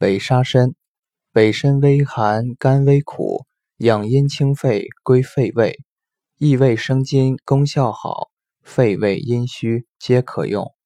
北沙参北参微寒甘微苦养阴清肺归肺胃益胃生津功效好肺胃阴虚皆可用。